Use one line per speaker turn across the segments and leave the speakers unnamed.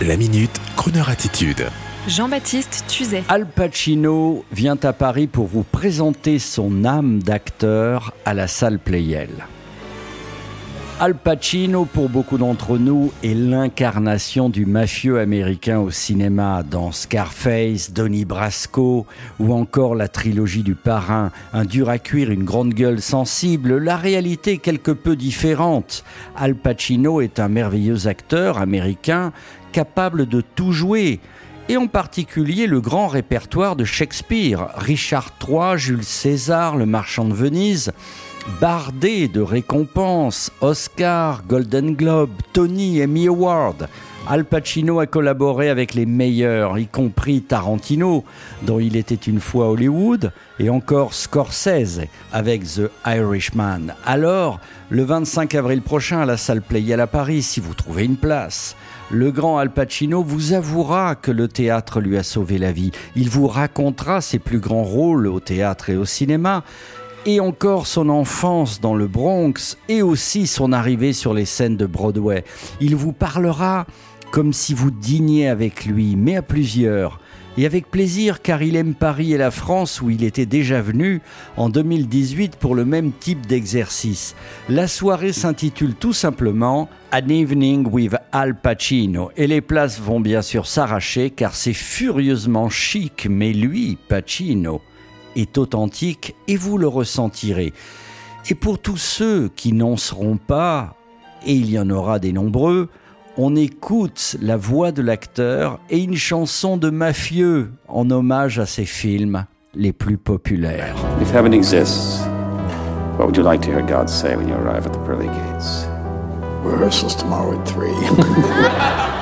La minute, Kroneur attitude.
Jean-Baptiste Tuzet.
Al Pacino vient à Paris pour vous présenter son âme d'acteur à la salle Playel. Al Pacino, pour beaucoup d'entre nous, est l'incarnation du mafieux américain au cinéma dans Scarface, Donnie Brasco ou encore la trilogie du parrain, un dur à cuire, une grande gueule sensible, la réalité quelque peu différente. Al Pacino est un merveilleux acteur américain capable de tout jouer et en particulier le grand répertoire de Shakespeare, Richard III, Jules César, Le Marchand de Venise, bardé de récompenses, Oscar, Golden Globe, Tony, Emmy Award. Al Pacino a collaboré avec les meilleurs, y compris Tarantino, dont il était une fois Hollywood, et encore Scorsese avec The Irishman. Alors, le 25 avril prochain à la salle Playel à Paris, si vous trouvez une place, le grand Al Pacino vous avouera que le théâtre lui a sauvé la vie. Il vous racontera ses plus grands rôles au théâtre et au cinéma et encore son enfance dans le Bronx et aussi son arrivée sur les scènes de Broadway. Il vous parlera comme si vous dîniez avec lui, mais à plusieurs. Et avec plaisir car il aime Paris et la France où il était déjà venu en 2018 pour le même type d'exercice. La soirée s'intitule tout simplement An Evening with Al Pacino et les places vont bien sûr s'arracher car c'est furieusement chic mais lui, Pacino, est authentique et vous le ressentirez. Et pour tous ceux qui n'en seront pas, et il y en aura des nombreux, on écoute la voix de l'acteur et une chanson de mafieux en hommage à ses films les plus populaires.
If heaven exists, what would you like to hear God say when you arrive at the pearly gates?
Rehearsals tomorrow at 3.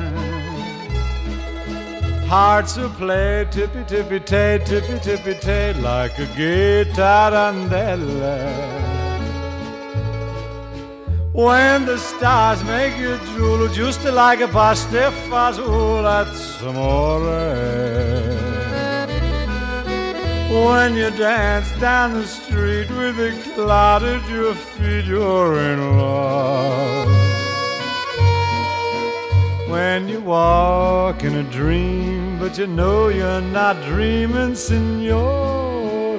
Hearts will play tippy tippy tay, tippy tippy tay, like a guitar. When the stars make you drool, just like a pasta fazool, that's amore. When you dance down the street with a cloud at your feet, you're in love. When you walk in a dream, but you know you're not dreaming, signore.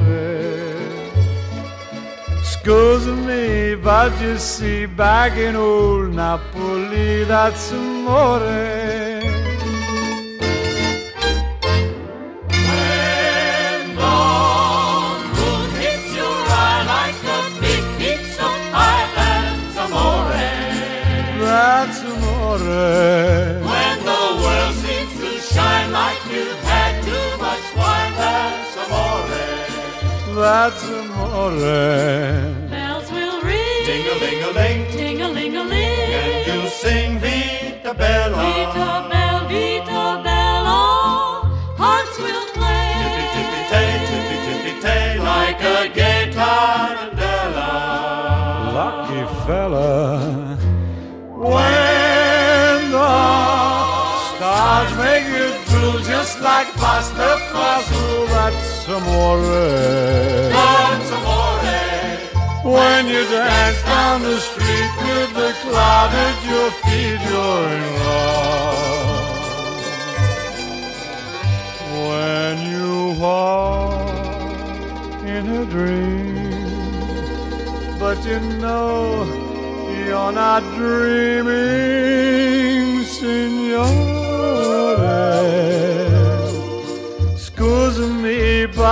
Scusa me, but you see, back in old Napoli, that's amore. That's amore.
Bells will ring,
Ding-a-ling-a-ling,
ting-a-ling-a-ling.
and you sing Vita Bella.
Vita bella, vita bella, hearts will play
Tippy tippy tay, tippy tippy tay, like a guitarandella.
Lucky fella. When the stars make you drool just like pasta fazool, that's amore.
That's amore.
When you dance down the street with the cloud at your feet, you're in love. When you walk in a dream, but you know you're not dreaming, signore.